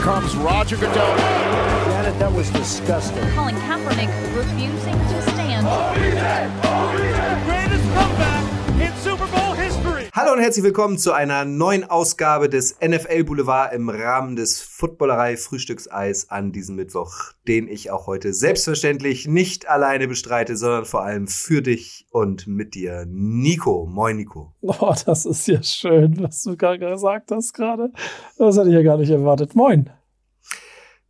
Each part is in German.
comes Roger Goodell. Janet, that was disgusting. Colin Kaepernick refusing to stand. greatest comeback in Super Bowl history. Hallo und herzlich willkommen zu einer neuen Ausgabe des NFL Boulevard im Rahmen des Footballerei Frühstückseis an diesem Mittwoch, den ich auch heute selbstverständlich nicht alleine bestreite, sondern vor allem für dich und mit dir, Nico. Moin, Nico. Oh, das ist ja schön, was du gerade gesagt hast gerade. Das hatte ich ja gar nicht erwartet. Moin.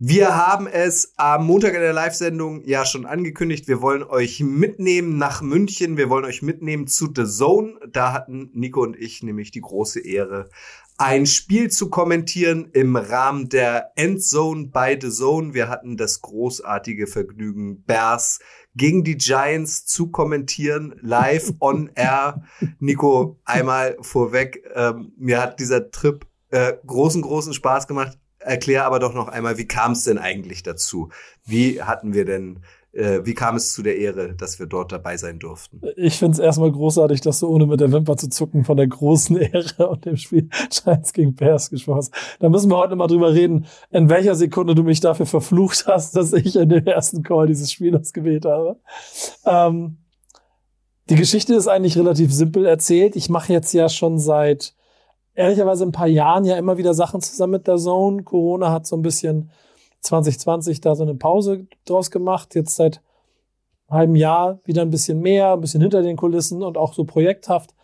Wir haben es am Montag in der Live-Sendung ja schon angekündigt. Wir wollen euch mitnehmen nach München. Wir wollen euch mitnehmen zu The Zone. Da hatten Nico und ich nämlich die große Ehre, ein Spiel zu kommentieren im Rahmen der Endzone bei The Zone. Wir hatten das großartige Vergnügen, Bears gegen die Giants zu kommentieren, live on air. Nico, einmal vorweg, ähm, mir hat dieser Trip äh, großen, großen Spaß gemacht. Erklär aber doch noch einmal, wie kam es denn eigentlich dazu? Wie hatten wir denn, äh, wie kam es zu der Ehre, dass wir dort dabei sein durften? Ich finde es erstmal großartig, dass du ohne mit der Wimper zu zucken von der großen Ehre und dem Spiel Giants gegen Bears gesprochen hast. Da müssen wir heute mal drüber reden, in welcher Sekunde du mich dafür verflucht hast, dass ich in dem ersten Call dieses Spiel ausgewählt habe. Ähm, die Geschichte ist eigentlich relativ simpel erzählt. Ich mache jetzt ja schon seit ehrlicherweise ein paar Jahren ja immer wieder Sachen zusammen mit der Zone. Corona hat so ein bisschen 2020 da so eine Pause draus gemacht. Jetzt seit einem halben Jahr wieder ein bisschen mehr, ein bisschen hinter den Kulissen und auch so projekthaft.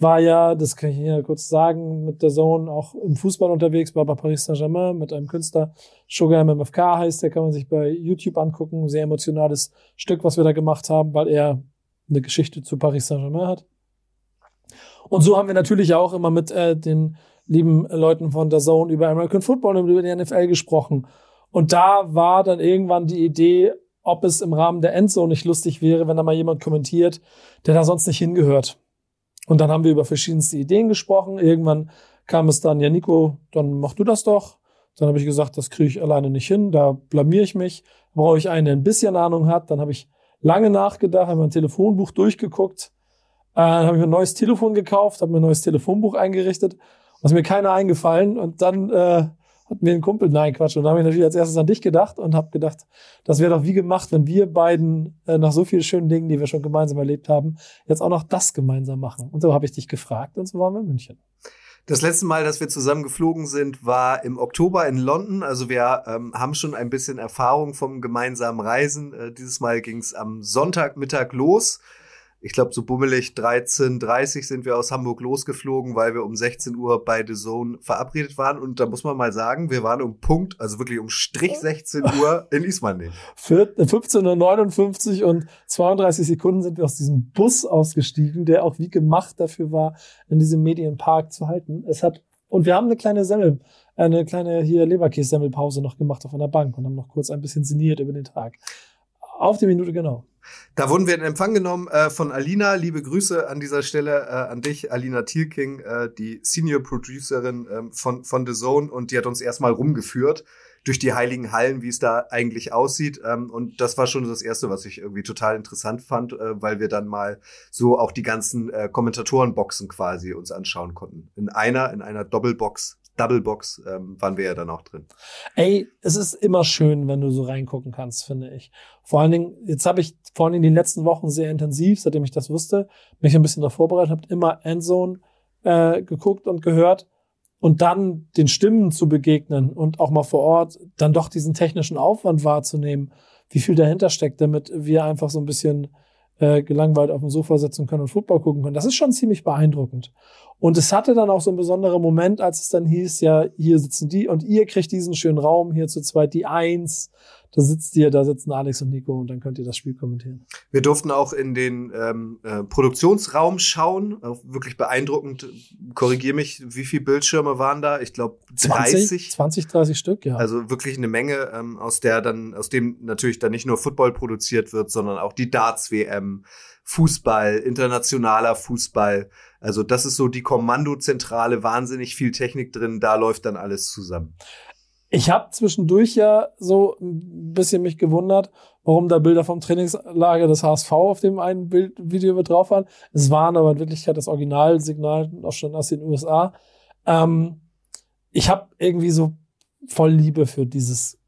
War ja, das kann ich hier kurz sagen, mit der Zone auch im Fußball unterwegs, war bei Paris Saint-Germain mit einem Künstler, Sugar MMFK heißt, der kann man sich bei YouTube angucken. Sehr emotionales Stück, was wir da gemacht haben, weil er eine Geschichte zu Paris Saint-Germain hat. Und so haben wir natürlich auch immer mit äh, den lieben Leuten von der Zone über American Football und über die NFL gesprochen. Und da war dann irgendwann die Idee, ob es im Rahmen der Endzone nicht lustig wäre, wenn da mal jemand kommentiert, der da sonst nicht hingehört. Und dann haben wir über verschiedenste Ideen gesprochen. Irgendwann kam es dann, ja, Nico, dann mach du das doch. Dann habe ich gesagt, das kriege ich alleine nicht hin, da blamier ich mich. Brauche ich einen, der ein bisschen Ahnung hat. Dann habe ich lange nachgedacht, habe mein Telefonbuch durchgeguckt. Äh, dann habe ich mir ein neues Telefon gekauft, habe mir ein neues Telefonbuch eingerichtet. Was mir keiner eingefallen. Und dann äh, hat mir ein Kumpel, nein, Quatsch. Und dann habe ich natürlich als erstes an dich gedacht und habe gedacht, das wäre doch wie gemacht, wenn wir beiden äh, nach so vielen schönen Dingen, die wir schon gemeinsam erlebt haben, jetzt auch noch das gemeinsam machen. Und so habe ich dich gefragt und so waren wir in München. Das letzte Mal, dass wir zusammen geflogen sind, war im Oktober in London. Also wir ähm, haben schon ein bisschen Erfahrung vom gemeinsamen Reisen. Äh, dieses Mal ging es am Sonntagmittag los. Ich glaube, so bummelig 13.30 sind wir aus Hamburg losgeflogen, weil wir um 16 Uhr bei The Zone verabredet waren. Und da muss man mal sagen, wir waren um Punkt, also wirklich um Strich 16 Uhr in Ismaning. 15.59 Uhr und 32 Sekunden sind wir aus diesem Bus ausgestiegen, der auch wie gemacht dafür war, in diesem Medienpark zu halten. Es hat, und wir haben eine kleine Semmel, eine kleine hier Leberkäse-Semmelpause noch gemacht auf einer Bank und haben noch kurz ein bisschen sinniert über den Tag. Auf die Minute genau. Da wurden wir in Empfang genommen äh, von Alina. Liebe Grüße an dieser Stelle äh, an dich, Alina Thielking, äh, die Senior Producerin ähm, von, von The Zone. Und die hat uns erstmal rumgeführt durch die heiligen Hallen, wie es da eigentlich aussieht. Ähm, und das war schon das Erste, was ich irgendwie total interessant fand, äh, weil wir dann mal so auch die ganzen äh, Kommentatorenboxen quasi uns anschauen konnten. In einer, in einer Doppelbox Doublebox ähm, waren wir ja dann auch drin. Ey, es ist immer schön, wenn du so reingucken kannst, finde ich. Vor allen Dingen, jetzt habe ich vor allen Dingen die letzten Wochen sehr intensiv, seitdem ich das wusste, mich ein bisschen darauf vorbereitet, habe immer Endzone äh, geguckt und gehört und dann den Stimmen zu begegnen und auch mal vor Ort dann doch diesen technischen Aufwand wahrzunehmen, wie viel dahinter steckt, damit wir einfach so ein bisschen äh, gelangweilt auf dem Sofa sitzen können und Football gucken können. Das ist schon ziemlich beeindruckend. Und es hatte dann auch so einen besonderen Moment, als es dann hieß, ja, hier sitzen die und ihr kriegt diesen schönen Raum hier zu zweit, die Eins. Da sitzt ihr, da sitzen Alex und Nico und dann könnt ihr das Spiel kommentieren. Wir durften auch in den ähm, äh, Produktionsraum schauen. Auch wirklich beeindruckend. Korrigier mich, wie viele Bildschirme waren da? Ich glaube 30. 20, 30 Stück, ja. Also wirklich eine Menge, ähm, aus der dann, aus dem natürlich dann nicht nur Football produziert wird, sondern auch die Darts-WM, Fußball, internationaler Fußball. Also das ist so die Kommandozentrale, wahnsinnig viel Technik drin, da läuft dann alles zusammen. Ich habe zwischendurch ja so ein bisschen mich gewundert, warum da Bilder vom Trainingslager des HSV auf dem einen Bild Video mit drauf waren. Es waren aber in Wirklichkeit das Originalsignal auch schon aus den USA. Ähm, ich habe irgendwie so voll Liebe für dieses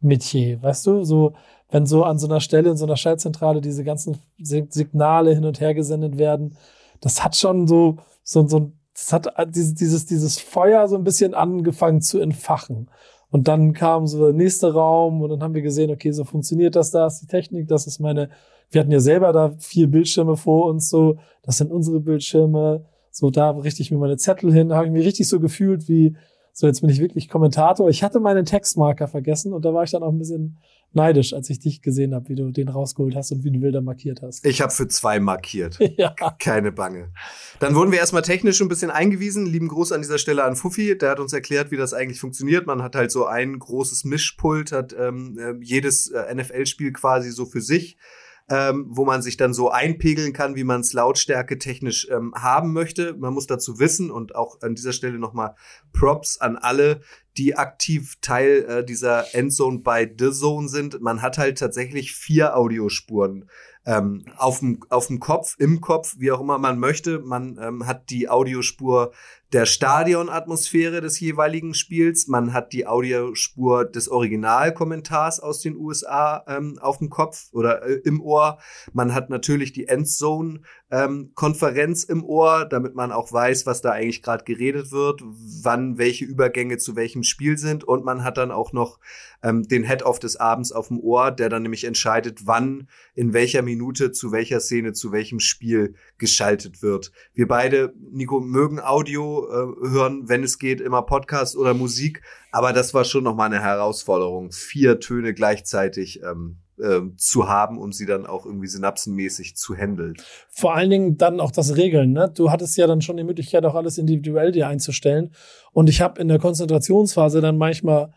Metier, weißt du? So, wenn so an so einer Stelle in so einer Schaltzentrale diese ganzen Signale hin und her gesendet werden, das hat schon so, so, so, das hat dieses, dieses, dieses Feuer so ein bisschen angefangen zu entfachen. Und dann kam so der nächste Raum und dann haben wir gesehen, okay, so funktioniert das, da ist die Technik, das ist meine, wir hatten ja selber da vier Bildschirme vor uns, so, das sind unsere Bildschirme, so, da richte ich mir meine Zettel hin, da habe ich mich richtig so gefühlt wie, so, jetzt bin ich wirklich Kommentator. Ich hatte meinen Textmarker vergessen und da war ich dann auch ein bisschen neidisch, als ich dich gesehen habe, wie du den rausgeholt hast und wie du Bilder markiert hast. Ich habe für zwei markiert. ja. Keine Bange. Dann wurden wir erstmal technisch ein bisschen eingewiesen. Lieben Gruß an dieser Stelle an Fuffi. Der hat uns erklärt, wie das eigentlich funktioniert. Man hat halt so ein großes Mischpult, hat ähm, äh, jedes äh, NFL-Spiel quasi so für sich ähm, wo man sich dann so einpegeln kann, wie man es lautstärke technisch ähm, haben möchte. Man muss dazu wissen und auch an dieser Stelle nochmal Props an alle, die aktiv Teil äh, dieser Endzone bei The Zone sind. Man hat halt tatsächlich vier Audiospuren ähm, auf dem Kopf, im Kopf, wie auch immer man möchte. Man ähm, hat die Audiospur der Stadionatmosphäre des jeweiligen Spiels. Man hat die Audiospur des Originalkommentars aus den USA ähm, auf dem Kopf oder äh, im Ohr. Man hat natürlich die Endzone-Konferenz ähm, im Ohr, damit man auch weiß, was da eigentlich gerade geredet wird, wann welche Übergänge zu welchem Spiel sind. Und man hat dann auch noch ähm, den Head-Off des Abends auf dem Ohr, der dann nämlich entscheidet, wann, in welcher Minute, zu welcher Szene, zu welchem Spiel geschaltet wird. Wir beide, Nico, mögen Audio äh, hören, wenn es geht, immer Podcast oder Musik. Aber das war schon nochmal eine Herausforderung, vier Töne gleichzeitig ähm, äh, zu haben und sie dann auch irgendwie synapsenmäßig zu handeln. Vor allen Dingen dann auch das Regeln. Ne? Du hattest ja dann schon die Möglichkeit, auch alles individuell dir einzustellen. Und ich habe in der Konzentrationsphase dann manchmal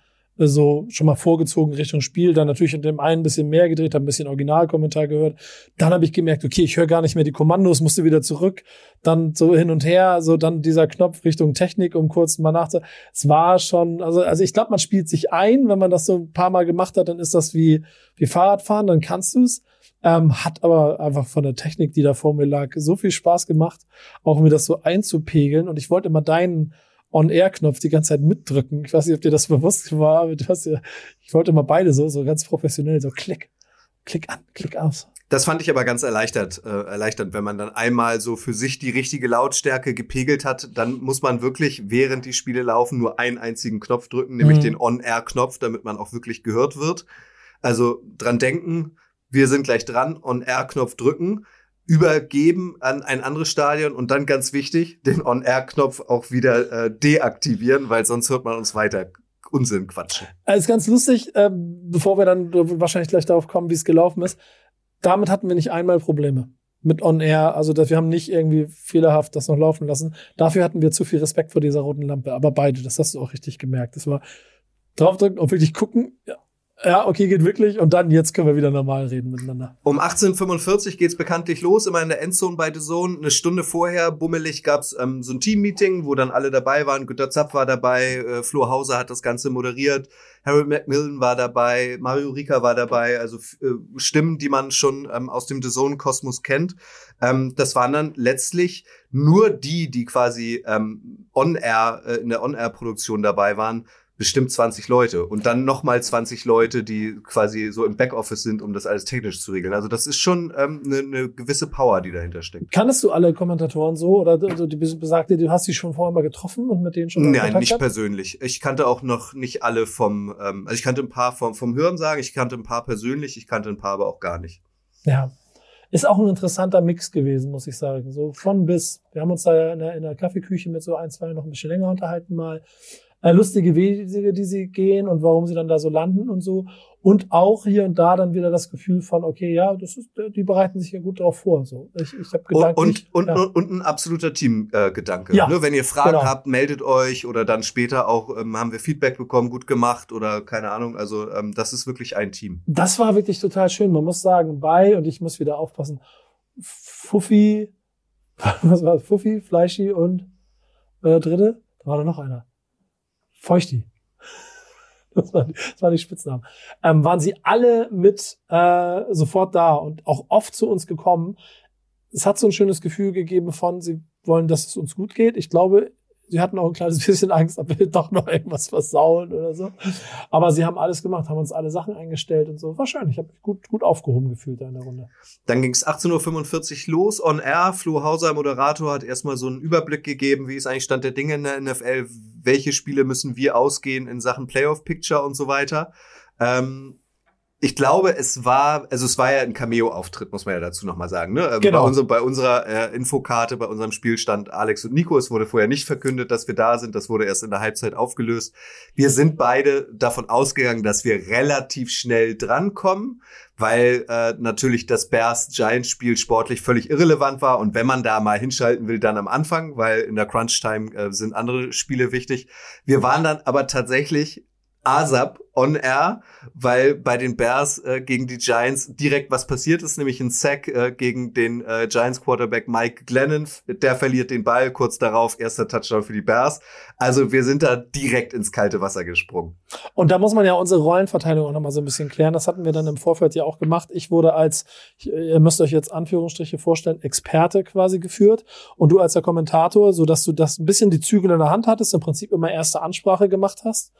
so schon mal vorgezogen Richtung Spiel, dann natürlich in dem einen ein bisschen mehr gedreht, habe ein bisschen Originalkommentar gehört. Dann habe ich gemerkt, okay, ich höre gar nicht mehr die Kommandos, musste wieder zurück, dann so hin und her, so dann dieser Knopf Richtung Technik, um kurz mal nachzu. Es war schon, also also ich glaube, man spielt sich ein, wenn man das so ein paar Mal gemacht hat, dann ist das wie wie Fahrradfahren, dann kannst du es. Ähm, hat aber einfach von der Technik, die da vor mir lag, so viel Spaß gemacht, auch mir das so einzupegeln. Und ich wollte immer deinen On-Air-Knopf die ganze Zeit mitdrücken. Ich weiß nicht, ob dir das bewusst war, aber du hast ja, ich wollte immer beide so, so ganz professionell, so klick, klick an, klick aus. Das fand ich aber ganz erleichtert, äh, erleichternd, wenn man dann einmal so für sich die richtige Lautstärke gepegelt hat, dann muss man wirklich, während die Spiele laufen, nur einen einzigen Knopf drücken, nämlich mhm. den On-Air-Knopf, damit man auch wirklich gehört wird. Also dran denken, wir sind gleich dran, On-Air-Knopf drücken übergeben an ein anderes Stadion und dann ganz wichtig, den On-Air-Knopf auch wieder äh, deaktivieren, weil sonst hört man uns weiter Unsinn quatschen. Also ist ganz lustig, äh, bevor wir dann wahrscheinlich gleich darauf kommen, wie es gelaufen ist. Damit hatten wir nicht einmal Probleme mit On-Air, also dass wir haben nicht irgendwie fehlerhaft das noch laufen lassen. Dafür hatten wir zu viel Respekt vor dieser roten Lampe, aber beide, das hast du auch richtig gemerkt. Das war draufdrücken und wirklich gucken, ja, okay, geht wirklich. Und dann, jetzt können wir wieder normal reden miteinander. Um 18.45 geht's bekanntlich los, immer in der Endzone bei The Zone. Eine Stunde vorher, bummelig, gab's ähm, so ein Team-Meeting, wo dann alle dabei waren. Günter Zapp war dabei, äh, Flo Hauser hat das Ganze moderiert, Harold Macmillan war dabei, Mario Rika war dabei, also äh, Stimmen, die man schon ähm, aus dem The Zone-Kosmos kennt. Ähm, das waren dann letztlich nur die, die quasi ähm, on-air, äh, in der On-Air-Produktion dabei waren, bestimmt 20 Leute und dann nochmal 20 Leute, die quasi so im Backoffice sind, um das alles technisch zu regeln. Also das ist schon eine ähm, ne gewisse Power, die dahinter steckt. Kannst du alle Kommentatoren so oder also die besagte, du hast sie schon vorher mal getroffen und mit denen schon mal Nein, nicht hat? persönlich. Ich kannte auch noch nicht alle vom, ähm, also ich kannte ein paar vom, vom Hören sagen, ich kannte ein paar persönlich, ich kannte ein paar aber auch gar nicht. Ja, ist auch ein interessanter Mix gewesen, muss ich sagen. So von bis. Wir haben uns da in der, in der Kaffeeküche mit so ein, zwei noch ein bisschen länger unterhalten mal äh, lustige Wege, die sie gehen und warum sie dann da so landen und so. Und auch hier und da dann wieder das Gefühl von, okay, ja, das ist, die bereiten sich ja gut darauf vor. So, ich, ich habe gedacht, und, und, ja. und, und, ein absoluter Teamgedanke. Äh, ja, ne? Wenn ihr Fragen genau. habt, meldet euch oder dann später auch ähm, haben wir Feedback bekommen, gut gemacht oder keine Ahnung. Also ähm, das ist wirklich ein Team. Das war wirklich total schön. Man muss sagen, bei und ich muss wieder aufpassen, Fuffi, was war das? Fuffi, Fleischi und äh, dritte, da war da noch einer. Feuchti. Das war, das war die Spitznamen. Ähm, waren sie alle mit äh, sofort da und auch oft zu uns gekommen. Es hat so ein schönes Gefühl gegeben von, sie wollen, dass es uns gut geht. Ich glaube, sie hatten auch ein kleines bisschen Angst, ob wir doch noch irgendwas versauen oder so. Aber sie haben alles gemacht, haben uns alle Sachen eingestellt und so. War schön. Ich habe mich gut, gut aufgehoben gefühlt da in der Runde. Dann ging es 18.45 Uhr los, on air. Flo Hauser, Moderator, hat erstmal so einen Überblick gegeben, wie ist eigentlich Stand der Dinge in der NFL, welche Spiele müssen wir ausgehen in Sachen Playoff Picture und so weiter. Ähm, ich glaube, es war, also es war ja ein Cameo-Auftritt, muss man ja dazu nochmal sagen. Ne? Also Genau. Bei, unser, bei unserer äh, Infokarte, bei unserem Spielstand Alex und Nico. Es wurde vorher nicht verkündet, dass wir da sind. Das wurde erst in der Halbzeit aufgelöst. Wir sind beide davon ausgegangen, dass wir relativ schnell drankommen, weil äh, natürlich das Bears-Giants-Spiel sportlich völlig irrelevant war. Und wenn man da mal hinschalten will, dann am Anfang, weil in der Crunch-Time äh, sind andere Spiele wichtig. Wir waren dann aber tatsächlich ASAP on air, weil bei den Bears äh, gegen die Giants direkt was passiert ist, nämlich ein Sack äh, gegen den äh, Giants Quarterback Mike Glennon. Der verliert den Ball kurz darauf, erster Touchdown für die Bears. Also wir sind da direkt ins kalte Wasser gesprungen. Und da muss man ja unsere Rollenverteilung auch nochmal so ein bisschen klären. Das hatten wir dann im Vorfeld ja auch gemacht. Ich wurde als, ihr müsst euch jetzt Anführungsstriche vorstellen, Experte quasi geführt und du als der Kommentator, so dass du das ein bisschen die Zügel in der Hand hattest, im Prinzip immer erste Ansprache gemacht hast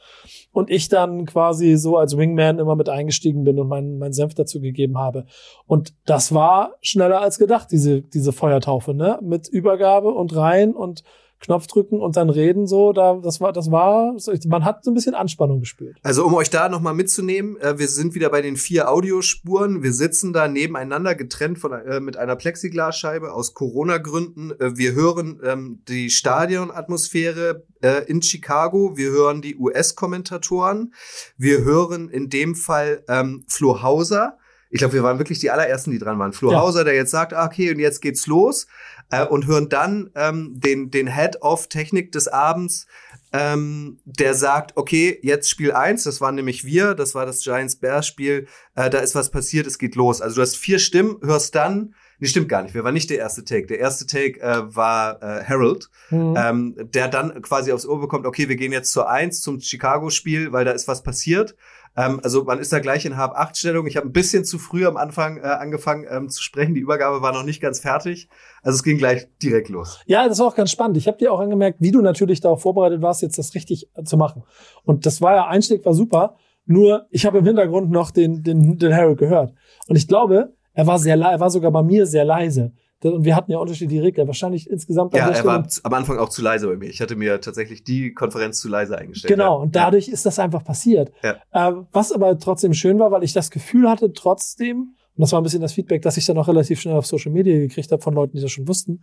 und ich dann quasi so als Wingman immer mit eingestiegen bin und meinen mein Senf dazu gegeben habe. Und das war schneller als gedacht, diese, diese Feuertaufe, ne? Mit Übergabe und rein und Knopf drücken und dann reden so, da, das war, das war, man hat so ein bisschen Anspannung gespürt. Also um euch da nochmal mitzunehmen, äh, wir sind wieder bei den vier Audiospuren. Wir sitzen da nebeneinander getrennt von, äh, mit einer Plexiglasscheibe aus Corona-Gründen. Äh, wir hören ähm, die Stadionatmosphäre äh, in Chicago. Wir hören die US-Kommentatoren. Wir hören in dem Fall ähm, Flo Hauser. Ich glaube, wir waren wirklich die allerersten, die dran waren. Flo Ja. Hauser, der jetzt sagt, ah, okay, und jetzt geht's los. Äh, und hören dann ähm, den, den Head of Technik des Abends, ähm, der sagt, okay, jetzt Spiel eins, das waren nämlich wir, das war das Giants-Bears-Spiel, äh, da ist was passiert, es geht los. Also du hast vier Stimmen, hörst dann, nee, stimmt gar nicht, wir waren nicht der erste Take. Der erste Take äh, war äh, Harold, Mhm. ähm, der dann quasi aufs Ohr bekommt, okay, wir gehen jetzt zur Eins zum Chicago-Spiel, weil da ist was passiert. Ähm, also man ist da gleich in Hab-8-Stellung. Ich habe ein bisschen zu früh am Anfang äh, angefangen ähm, zu sprechen. Die Übergabe war noch nicht ganz fertig. Also es ging gleich direkt los. Ja, das war auch ganz spannend. Ich habe dir auch angemerkt, wie du natürlich darauf vorbereitet warst, jetzt das richtig äh, zu machen. Und das war ja, Einstieg war super. Nur, ich habe im Hintergrund noch den, den, den Harold gehört. Und ich glaube, er war sehr, er war sogar bei mir sehr leise. Und wir hatten ja unterschiedliche Regler. Wahrscheinlich insgesamt Ja, er war am Anfang auch zu leise bei mir. Ich hatte mir tatsächlich die Konferenz zu leise eingestellt. Genau, ja. und dadurch ist das einfach passiert. Ja. Äh, was aber trotzdem schön war, weil ich das Gefühl hatte, trotzdem, und das war ein bisschen das Feedback, das ich dann auch relativ schnell auf Social Media gekriegt habe von Leuten, die das schon wussten,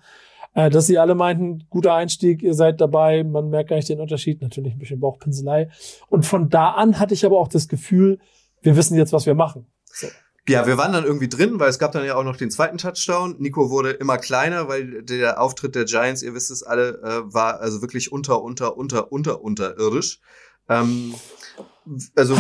äh, dass sie alle meinten, guter Einstieg, ihr seid dabei, man merkt gar nicht den Unterschied, natürlich ein bisschen Bauchpinselei. Und von da an hatte ich aber auch das Gefühl, wir wissen jetzt, was wir machen. So. Ja, wir waren dann irgendwie drin, weil es gab dann ja auch noch den zweiten Touchdown. Nico wurde immer kleiner, weil der Auftritt der Giants, ihr wisst es alle, äh, war also wirklich unter, unter, unter, unter, unterirdisch. Ähm, also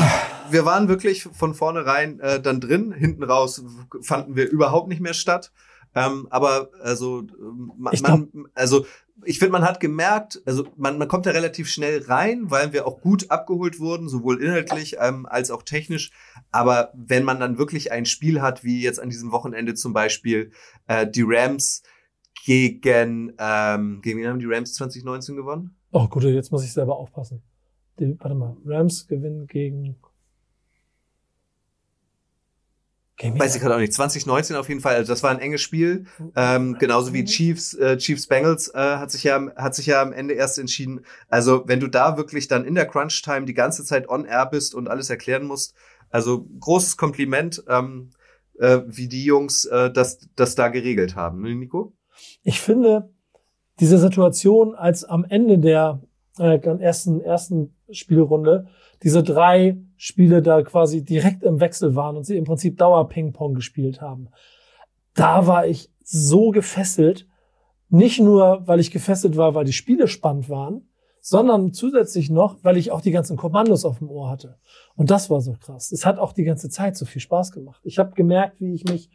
wir waren wirklich von vornherein äh, dann drin. Hinten raus fanden wir überhaupt nicht mehr statt. Ähm, aber also ähm, man, Ich man also ich finde, man hat gemerkt, also man, man kommt da relativ schnell rein, weil wir auch gut abgeholt wurden, sowohl inhaltlich ähm, als auch technisch. Aber wenn man dann wirklich ein Spiel hat, wie jetzt an diesem Wochenende zum Beispiel äh, die Rams gegen, ähm, gegen wen haben die Rams 2019 gewonnen? Oh gut, jetzt muss ich selber aufpassen. Die, warte mal, Rams gewinnen gegen. Wen? Weiß ich gerade auch nicht. 2019 auf jeden Fall. Also das war ein enges Spiel. Ähm, genauso wie Chiefs, äh, Chiefs Bengals äh, hat sich ja hat sich ja am Ende erst entschieden. Also wenn du da wirklich dann in der Crunch Time die ganze Zeit on air bist und alles erklären musst, also großes Kompliment, ähm, äh, wie die Jungs äh, das das da geregelt haben, ne, Nico? ich finde, diese Situation, als am Ende der äh, ersten, ersten Spielrunde diese drei Spiele da quasi direkt im Wechsel waren und sie im Prinzip Dauer-Ping-Pong gespielt haben, da war ich so gefesselt. Nicht nur, weil ich gefesselt war, weil die Spiele spannend waren, sondern zusätzlich noch, weil ich auch die ganzen Kommandos auf dem Ohr hatte. Und das war so krass. Es hat auch die ganze Zeit so viel Spaß gemacht. Ich habe gemerkt, wie ich mich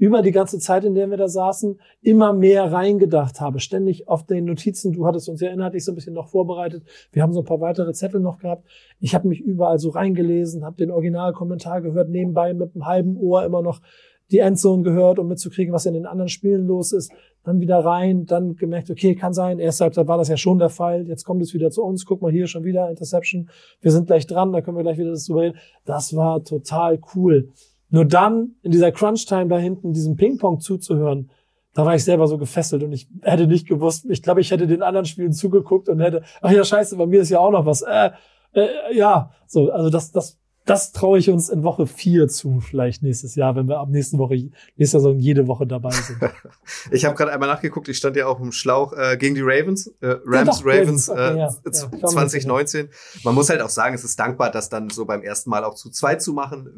über die ganze Zeit, in der wir da saßen, immer mehr reingedacht habe. Ständig auf den Notizen, du hattest uns ja inhaltlich so ein bisschen noch vorbereitet. Wir haben so ein paar weitere Zettel noch gehabt. Ich habe mich überall so reingelesen, habe den Originalkommentar gehört, nebenbei mit einem halben Ohr immer noch die Endzone gehört, um mitzukriegen, was in den anderen Spielen los ist. Dann wieder rein, dann gemerkt, okay, kann sein. Erste Halbzeit war das ja schon der Fall. Jetzt kommt es wieder zu uns. Guck mal hier schon wieder Interception. Wir sind gleich dran, da können wir gleich wieder das drüber reden. Das war total cool. Nur dann in dieser Crunch-Time da hinten diesem Ping-Pong zuzuhören, da war ich selber so gefesselt und ich hätte nicht gewusst, ich glaube, ich hätte den anderen Spielen zugeguckt und hätte, ach ja, scheiße, bei mir ist ja auch noch was. Äh, äh, ja, so, also das, das das traue ich uns in Woche vier zu, vielleicht nächstes Jahr, wenn wir ab nächsten Woche, nächste Saison jede Woche dabei sind. ich habe gerade einmal nachgeguckt, ich stand ja auch im Schlauch äh, gegen die Ravens, äh, Rams, ja, Ravens, okay, äh, ja. Ja, 2019. Man muss halt auch sagen, es ist dankbar, das dann so beim ersten Mal auch zu zweit zu machen.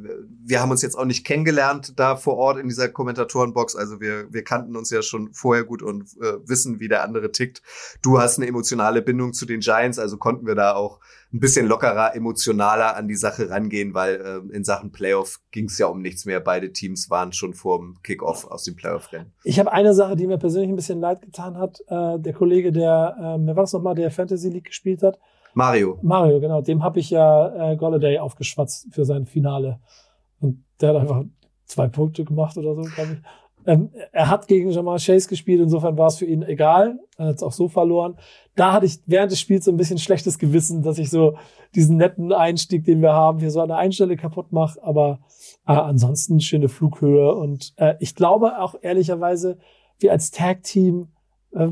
Wir haben uns jetzt auch nicht kennengelernt da vor Ort in dieser Kommentatorenbox, also wir, wir kannten uns ja schon vorher gut und äh, wissen, wie der andere tickt. Du hast eine emotionale Bindung zu den Giants, also konnten wir da auch ein bisschen lockerer, emotionaler an die Sache rangehen, weil äh, in Sachen Playoff ging es ja um nichts mehr. Beide Teams waren schon vor dem Kickoff aus dem Playoff-Rennen. Ich habe eine Sache, die mir persönlich ein bisschen leid getan hat. Äh, der Kollege, der, äh, wer war das nochmal, der Fantasy League gespielt hat? Mario. Mario, genau. Dem habe ich ja äh, Golladay aufgeschwatzt für sein Finale. Und der hat einfach zwei Punkte gemacht oder so, glaube ich. Ähm, er hat gegen Jamal Chase gespielt, insofern war es für ihn egal. Er hat es auch so verloren. Da hatte ich während des Spiels so ein bisschen schlechtes Gewissen, dass ich so diesen netten Einstieg, den wir haben, hier so an der einen Stelle kaputt mache. Aber äh, ansonsten schöne Flughöhe. Und äh, ich glaube auch ehrlicherweise, wir als Tag-Team äh,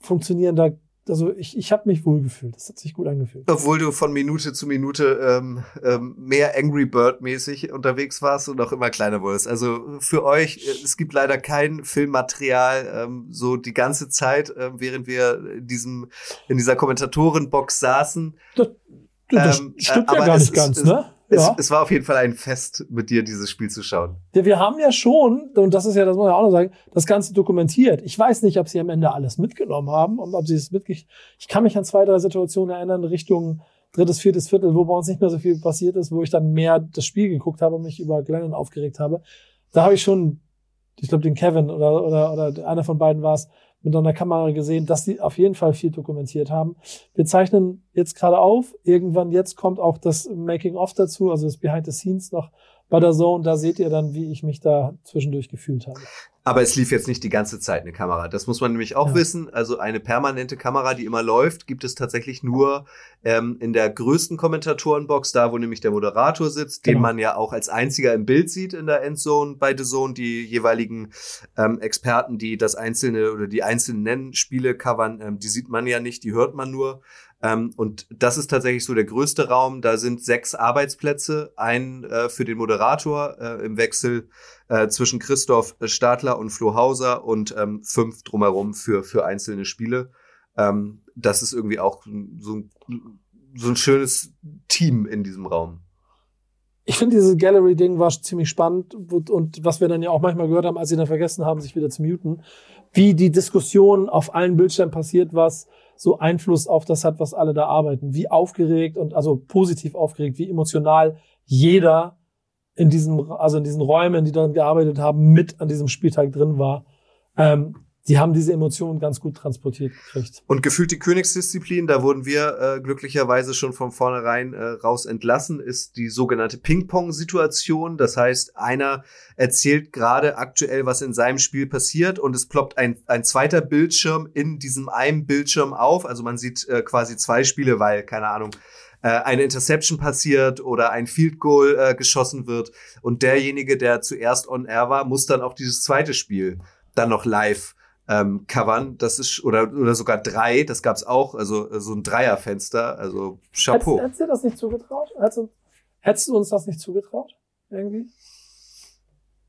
funktionieren da also ich, ich habe mich wohlgefühlt. Das hat sich gut angefühlt. Obwohl du von Minute zu Minute ähm, ähm, mehr Angry Bird-mäßig unterwegs warst und auch immer kleiner wurdest. Also für euch, äh, es gibt leider kein Filmmaterial ähm, so die ganze Zeit, äh, während wir in diesem in dieser Kommentatorenbox saßen. Das, das ähm, stimmt ja gar nicht ganz, ist, ne? Ja. Es, es, war auf jeden Fall ein Fest, mit dir dieses Spiel zu schauen. Ja, wir haben ja schon, und das ist ja, das muss man ja auch noch sagen, das Ganze dokumentiert. Ich weiß nicht, ob sie am Ende alles mitgenommen haben und ob sie es mitgekriegt Ich kann mich an zwei, drei Situationen erinnern, Richtung drittes, viertes Viertel, wo bei uns nicht mehr so viel passiert ist, wo ich dann mehr das Spiel geguckt habe und mich über Glennon aufgeregt habe. Da habe ich schon, ich glaube, den Kevin oder, oder, oder einer von beiden war es, mit einer Kamera gesehen, dass sie auf jeden Fall viel dokumentiert haben. Wir zeichnen jetzt gerade auf. Irgendwann jetzt kommt auch das Making-of dazu, also das Behind the Scenes noch bei der Zone. Da seht ihr dann, wie ich mich da zwischendurch gefühlt habe. Aber es lief jetzt nicht die ganze Zeit eine Kamera. Das muss man nämlich auch ja. wissen. Also eine permanente Kamera, die immer läuft, gibt es tatsächlich nur ähm, in der größten Kommentatorenbox, da wo nämlich der Moderator sitzt, genau. den man ja auch als einziger im Bild sieht in der Endzone bei The Zone. Die jeweiligen ähm, Experten, die das einzelne oder die einzelnen Spiele covern, ähm, die sieht man ja nicht, die hört man nur. Ähm, und das ist tatsächlich so der größte Raum. Da sind sechs Arbeitsplätze, ein äh, für den Moderator äh, im Wechsel äh, zwischen Christoph Stadler und Flo Hauser und ähm, fünf drumherum für, für einzelne Spiele. Ähm, das ist irgendwie auch so ein, so ein schönes Team in diesem Raum. Ich finde, dieses Gallery-Ding war ziemlich spannend und was wir dann ja auch manchmal gehört haben, als sie dann vergessen haben, sich wieder zu muten, wie die Diskussion auf allen Bildschirmen passiert, was so Einfluss auf das hat, was alle da arbeiten. Wie aufgeregt und also positiv aufgeregt, wie emotional jeder in diesem, also in diesen Räumen, die daran gearbeitet haben, mit an diesem Spieltag drin war. Ähm, die haben diese Emotionen ganz gut transportiert gekriegt. Und gefühlt die Königsdisziplin, da wurden wir äh, glücklicherweise schon von vornherein äh, raus entlassen, ist die sogenannte Ping-Pong-Situation. Das heißt, einer erzählt gerade aktuell, was in seinem Spiel passiert und es ploppt ein, ein zweiter Bildschirm in diesem einen Bildschirm auf. Also man sieht äh, quasi zwei Spiele, weil, keine Ahnung, äh, eine Interception passiert oder ein Field Goal äh, geschossen wird. Und derjenige, der zuerst on air war, muss dann auch dieses zweite Spiel dann noch live ähm, covern. Das ist, oder, oder sogar drei, das gab's auch, also äh, so ein Dreierfenster, also Chapeau. Hättest, hättest du das nicht zugetraut? Hättest, hättest du uns das nicht zugetraut? Irgendwie?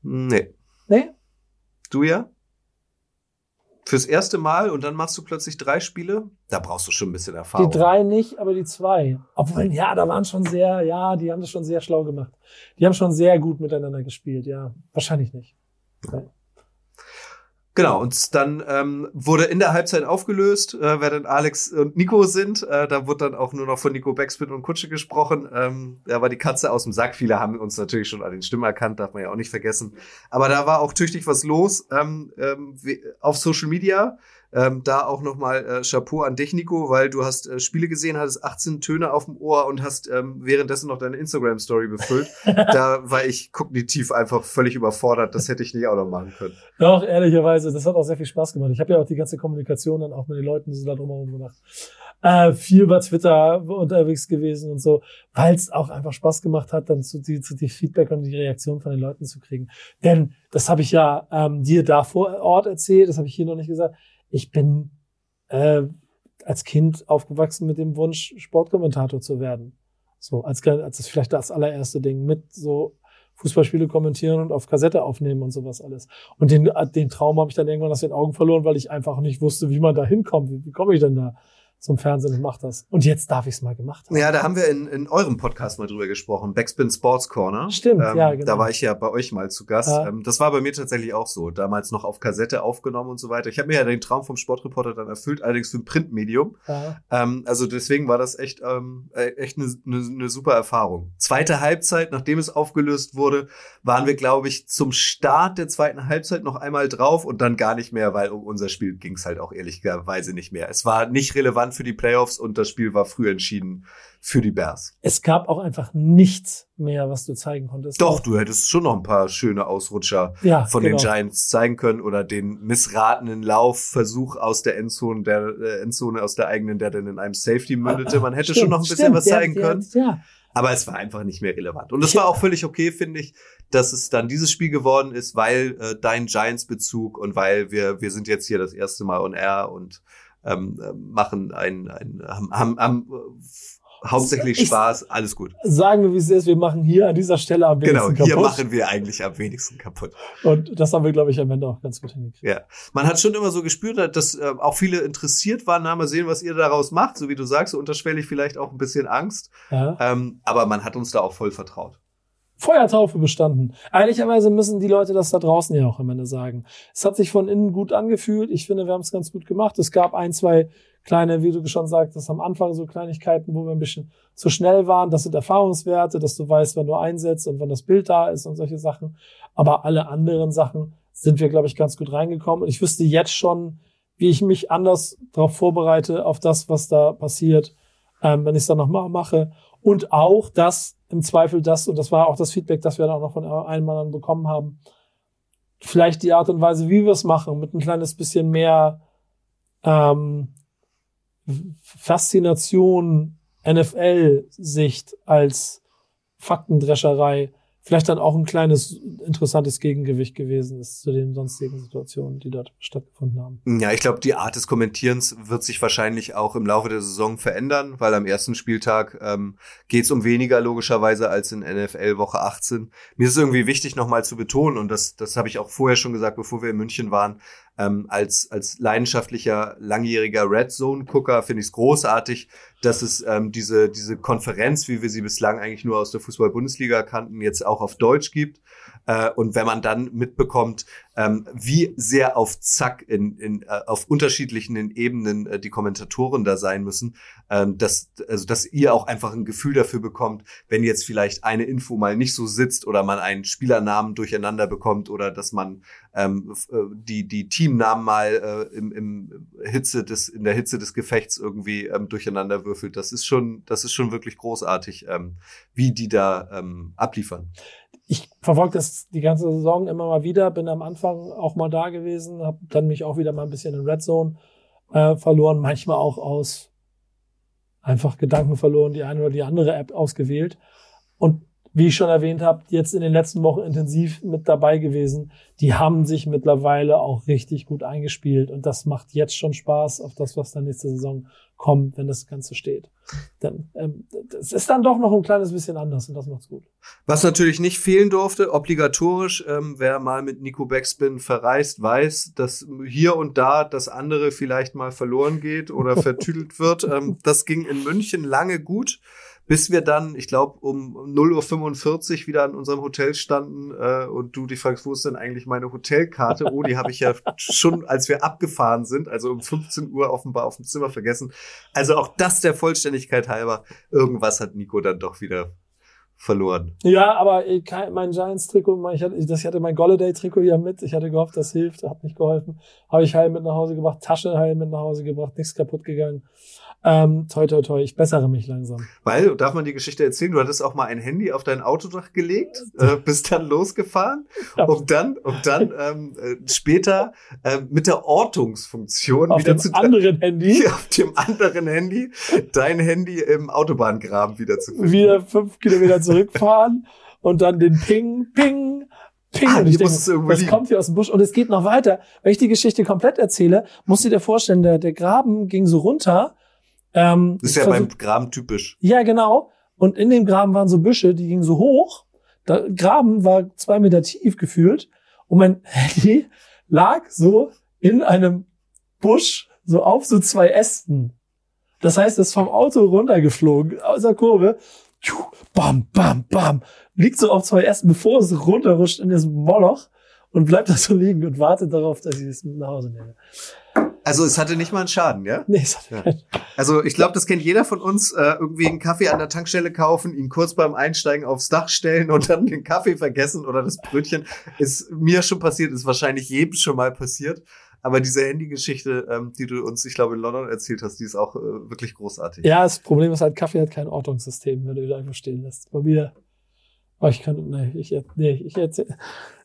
Nee. Nee? Du ja? Fürs erste Mal und dann machst du plötzlich drei Spiele? Da brauchst du schon ein bisschen Erfahrung. Die drei nicht, aber die zwei. Obwohl, ja, da waren schon sehr, ja, die haben das schon sehr schlau gemacht. Die haben schon sehr gut miteinander gespielt, ja. Wahrscheinlich nicht. Okay. Genau, und dann ähm, wurde in der Halbzeit aufgelöst, äh, wer denn Alex und Nico sind. Äh, da wurde dann auch nur noch von Nico Backspin und Kutsche gesprochen. Ähm, da war die Katze aus dem Sack. Viele haben uns natürlich schon an den Stimmen erkannt, darf man ja auch nicht vergessen. Aber da war auch tüchtig was los ähm, ähm, auf Social Media. Ähm, da auch nochmal äh, Chapeau an dich, Nico, weil du hast äh, Spiele gesehen, hattest 18 Töne auf dem Ohr und hast ähm, währenddessen noch deine Instagram-Story befüllt. da war ich kognitiv einfach völlig überfordert. Das hätte ich nicht auch noch machen können. Doch, ehrlicherweise, das hat auch sehr viel Spaß gemacht. Ich habe ja auch die ganze Kommunikation dann auch mit den Leuten so da drumherum gemacht. Äh, viel bei Twitter unterwegs gewesen und so, weil es auch einfach Spaß gemacht hat, dann zu die, zu die Feedback und die Reaktion von den Leuten zu kriegen. Denn das habe ich ja ähm, dir da vor Ort erzählt, das habe ich hier noch nicht gesagt ich bin äh, als Kind aufgewachsen mit dem Wunsch, Sportkommentator zu werden. So, als, als das vielleicht das allererste Ding mit so Fußballspiele kommentieren und auf Kassette aufnehmen und sowas alles. Und den, den Traum habe ich dann irgendwann aus den Augen verloren, weil ich einfach nicht wusste, wie man da hinkommt. Wie, wie komme ich denn da? Zum Fernsehen und mach das. Und jetzt darf ich es mal gemacht haben. Ja, da haben wir in, in eurem Podcast mal drüber gesprochen, Backspin Sports Corner. Stimmt, ähm, ja, genau. Da war ich ja bei euch mal zu Gast. Ja. Ähm, das war bei mir tatsächlich auch so. Damals noch auf Kassette aufgenommen und so weiter. Ich habe mir ja den Traum vom Sportreporter dann erfüllt, allerdings für ein Printmedium. Ja. Ähm, also deswegen war das echt, ähm, äh, echt eine ne, ne super Erfahrung. Zweite Halbzeit, nachdem es aufgelöst wurde, waren wir, glaube ich, zum Start der zweiten Halbzeit noch einmal drauf und dann gar nicht mehr, weil um unser Spiel ging es halt auch ehrlicherweise nicht mehr. Es war nicht relevant für die Playoffs und das Spiel war früh entschieden für die Bears. Es gab auch einfach nichts mehr, was du zeigen konntest. Doch, du hättest schon noch ein paar schöne Ausrutscher Ja, von genau. den Giants zeigen können oder den missratenen Laufversuch aus der Endzone, der äh, Endzone aus der eigenen, der dann in einem Safety mündete. Man hätte Stimmt, schon noch ein bisschen stimmt, was zeigen der- können. Ja, Aber es war einfach nicht mehr relevant. Und es war auch völlig okay, finde ich, dass es dann dieses Spiel geworden ist, weil äh, dein Giants-Bezug und weil wir, wir sind jetzt hier das erste Mal on air und ähm, äh, machen ein, ein haben, haben, haben äh, hauptsächlich Ich- Spaß, alles gut. sagen wir, wie es ist. Wir machen hier an dieser Stelle am Genau, wenigsten hier kaputt. machen wir eigentlich am wenigsten kaputt. Und das haben wir, glaube ich, am Ende auch ganz gut hingekriegt. Ja, man hat schon immer so gespürt, dass äh, auch viele interessiert waren, na, mal sehen, was ihr daraus macht, so wie du sagst, so unterschwellig vielleicht auch ein bisschen Angst. Ja. Ähm, aber man hat uns da auch voll vertraut. Feuertaufe bestanden. Ehrlicherweise müssen die Leute das da draußen ja auch am Ende sagen. Es hat sich von innen gut angefühlt. Ich finde, wir haben es ganz gut gemacht. Es gab ein, zwei kleine, wie du schon sagtest, am Anfang so Kleinigkeiten, wo wir ein bisschen zu schnell waren. Das sind Erfahrungswerte, dass du weißt, wann du einsetzt und wann das Bild da ist und solche Sachen. Aber alle anderen Sachen sind wir, glaube ich, ganz gut reingekommen. Und ich wüsste jetzt schon, wie ich mich anders darauf vorbereite, auf das, was da passiert, ähm, wenn ich es dann nochmal mache. Und auch das, im Zweifel das, und das war auch das Feedback, das wir dann auch noch von einem anderen bekommen haben, vielleicht die Art und Weise, wie wir es machen, mit ein kleines bisschen mehr ähm, Faszination, NFL-Sicht als Faktendrescherei, vielleicht dann auch ein kleines interessantes Gegengewicht gewesen ist zu den sonstigen Situationen, die dort stattgefunden haben. Ja, ich glaube, die Art des Kommentierens wird sich wahrscheinlich auch im Laufe der Saison verändern, weil am ersten Spieltag ähm, geht es um weniger logischerweise als in NFL Woche 18. Mir ist es irgendwie wichtig, nochmal zu betonen, und das, das habe ich auch vorher schon gesagt, bevor wir in München waren, ähm, als, als leidenschaftlicher, langjähriger Red Zone-Gucker finde ich es großartig, dass es ähm, diese, diese Konferenz, wie wir sie bislang eigentlich nur aus der Fußball-Bundesliga kannten, jetzt auch auf Deutsch gibt. Äh, und wenn man dann mitbekommt, ähm, wie sehr auf Zack in, in, äh, auf unterschiedlichen Ebenen äh, die Kommentatoren da sein müssen, ähm, dass, also, dass ihr auch einfach ein Gefühl dafür bekommt, wenn jetzt vielleicht eine Info mal nicht so sitzt oder man einen Spielernamen durcheinander bekommt oder dass man ähm, äh, die, die Teamnamen mal äh, im, im Hitze des, in der Hitze des Gefechts irgendwie ähm, durcheinander würfelt. Das ist schon, das ist schon wirklich großartig, ähm, wie die da ähm, abliefern. ich verfolge das die ganze Saison immer mal wieder, bin am Anfang auch mal da gewesen, habe dann mich auch wieder mal ein bisschen in Red Zone äh, verloren, manchmal auch aus einfach Gedanken verloren, die eine oder die andere App ausgewählt. Und wie ich schon erwähnt habe, jetzt in den letzten Wochen intensiv mit dabei gewesen. Die haben sich mittlerweile auch richtig gut eingespielt und das macht jetzt schon Spaß auf das, was dann nächste Saison kommt, wenn das Ganze steht. Dann, ähm, das ist dann doch noch ein kleines bisschen anders und das macht's gut. Was natürlich nicht fehlen durfte, obligatorisch, ähm, wer mal mit Nico Backspin verreist, weiß, dass hier und da das andere vielleicht mal verloren geht oder vertüdelt wird. Ähm, das ging in München lange gut, bis wir dann, ich glaube, um 0.45 Uhr wieder an unserem Hotel standen äh, und du dich fragst, wo ist denn eigentlich meine Hotelkarte? Oh, die habe ich ja schon, als wir abgefahren sind, also um 15 Uhr offenbar auf dem Zimmer vergessen. Also auch das der Vollständigkeit halber. Irgendwas hat Nico dann doch wieder verloren. Ja, aber ich, kein- mein Giants-Trikot, mein- ich hatte, das, ich hatte mein Golladay-Trikot ja mit. Ich hatte gehofft, das hilft, hat nicht geholfen. Habe ich heil mit nach Hause gebracht, Tasche heil mit nach Hause gebracht, nichts kaputt gegangen. Ähm, toi, toi, toi, ich bessere mich langsam. Weil, darf man die Geschichte erzählen, du hattest auch mal ein Handy auf dein Autodach gelegt, äh, bist dann losgefahren, Ja. um dann, um dann ähm, äh, später äh, mit der Ortungsfunktion Auf wieder dem zu anderen Handy auf dem anderen Handy dein Handy im Autobahngraben wieder zu finden. wieder fünf Kilometer zurückfahren und dann den Ping, Ping, Ping. Ah, und ich denke, das kommt hier aus dem Busch und es geht noch weiter. Wenn ich die Geschichte komplett erzähle, musst du dir vorstellen, der, der Graben ging so runter. Ähm, Das ist ja beim Graben typisch. Ja, genau. Und in dem Graben waren so Büsche, die gingen so hoch. Der Graben war zwei Meter tief gefühlt. Und mein Handy lag so in einem Busch, so auf so zwei Ästen. Das heißt, es ist vom Auto runtergeflogen, aus der Kurve. Bam, bam, bam. Liegt so auf zwei Ästen, bevor es runterrutscht in das Moloch und bleibt da so liegen und wartet darauf, dass ich es mit nach Hause nehme. Also es hatte nicht mal einen Schaden, ja? Nee, es hat Ja. kein- Also ich glaube, das kennt jeder von uns. Äh, irgendwie einen Kaffee an der Tankstelle kaufen, ihn kurz beim Einsteigen aufs Dach stellen und dann den Kaffee vergessen oder das Brötchen. Ist mir schon passiert, ist wahrscheinlich jedem schon mal passiert. Aber diese Handygeschichte, ähm, die du uns, ich glaube, in London erzählt hast, die ist auch äh, wirklich großartig. Ja, das Problem ist halt, Kaffee hat kein Ortungssystem, wenn du ihn einfach stehen lässt. Bei mir, oh, ich kann, nee, ich, nee, ich, erzähl,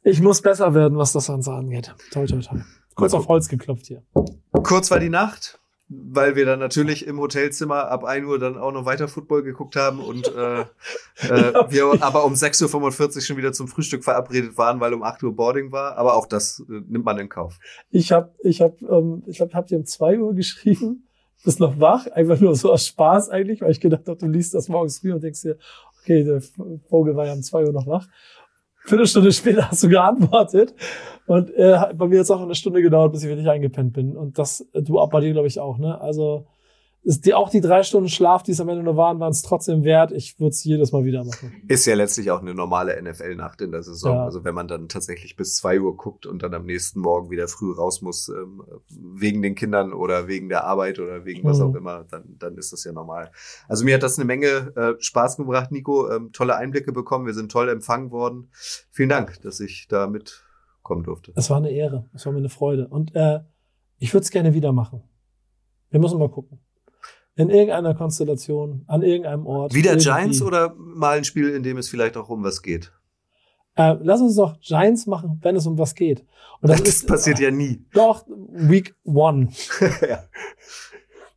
ich muss besser werden, was das Ganze angeht. Toi, toi, toi. Kurz auf Holz geklopft hier. Kurz war die Nacht, weil wir dann natürlich im Hotelzimmer ab 1 Uhr dann auch noch weiter Football geguckt haben und äh, äh, wir aber um 6.45 Uhr schon wieder zum Frühstück verabredet waren, weil um 8 Uhr Boarding war. Aber auch das äh, nimmt man in Kauf. Ich habe, ich habe, ähm, ich glaube, habt ihr um zwei Uhr geschrieben, bist noch wach, einfach nur so aus Spaß eigentlich, weil ich gedacht habe, du liest das morgens früh und denkst dir, okay, der Vogel war ja um zwei Uhr noch wach. Viertelstunde später hast du geantwortet und äh, hat bei mir jetzt auch eine Stunde gedauert, bis ich wirklich eingepennt bin. Und das, äh, du auch bei dir, glaube ich, auch, ne? Also die, auch die drei Stunden Schlaf, die es am Ende nur waren, waren es trotzdem wert. Ich würde es jedes Mal wieder machen. Ist ja letztlich auch eine normale NFL-Nacht in der Saison. Ja. Also wenn man dann tatsächlich bis 2 Uhr guckt und dann am nächsten Morgen wieder früh raus muss, ähm, wegen den Kindern oder wegen der Arbeit oder wegen was Mhm. auch immer, dann, dann ist das ja normal. Also mir hat das eine Menge äh, Spaß gebracht, Nico. Ähm, tolle Einblicke bekommen. Wir sind toll empfangen worden. Vielen Dank, dass ich da mitkommen durfte. Es war eine Ehre, es war mir eine Freude. Und äh, ich würde es gerne wieder machen. Wir müssen mal gucken. In irgendeiner Konstellation, an irgendeinem Ort. Wieder irgendwie. Giants oder mal ein Spiel, in dem es vielleicht auch um was geht? Äh, lass uns doch Giants machen, wenn es um was geht. Und das, Das, ist passiert ja nie. doch Week One. ja.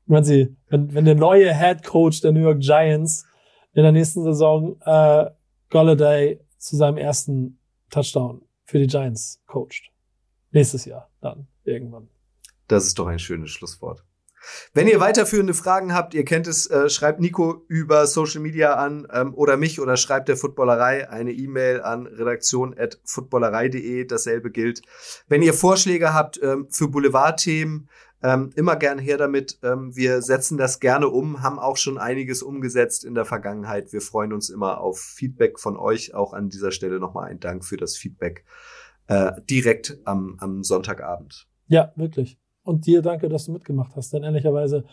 Wenn sie, wenn, wenn der neue Head Coach der New York Giants in der nächsten Saison äh, Golladay zu seinem ersten Touchdown für die Giants coacht. Nächstes Jahr dann irgendwann. Das ist doch ein schönes Schlusswort. Wenn ihr weiterführende Fragen habt, ihr kennt es, äh, schreibt Nico über Social Media an ähm, oder mich oder schreibt der Footballerei eine E-Mail an redaktion.footballerei.de. Dasselbe gilt. Wenn ihr Vorschläge habt ähm, für Boulevardthemen, ähm, immer gern her damit. Ähm, wir setzen das gerne um, haben auch schon einiges umgesetzt in der Vergangenheit. Wir freuen uns immer auf Feedback von euch. Auch an dieser Stelle nochmal ein Dank für das Feedback äh, direkt am, am Sonntagabend. Ja, wirklich. Und dir danke, dass du mitgemacht hast. Denn ehrlicherweise,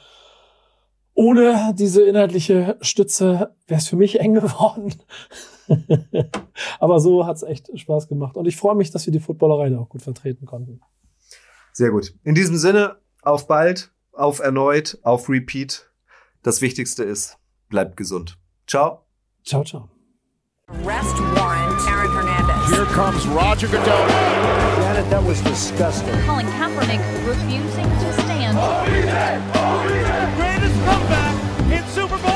ohne diese inhaltliche Stütze wäre es für mich eng geworden. Aber so hat's echt Spaß gemacht. Und ich freue mich, dass wir die Footballerei da auch gut vertreten konnten. Sehr gut. In diesem Sinne, auf bald, auf erneut, auf Repeat. Das Wichtigste ist, bleibt gesund. Ciao. Ciao, ciao. Arrest warrant, Aaron Hernandez. Here comes Roger Goodell. Janet, that was disgusting. Colin Kaepernick refusing to stand. Greatest comeback in Super Bowl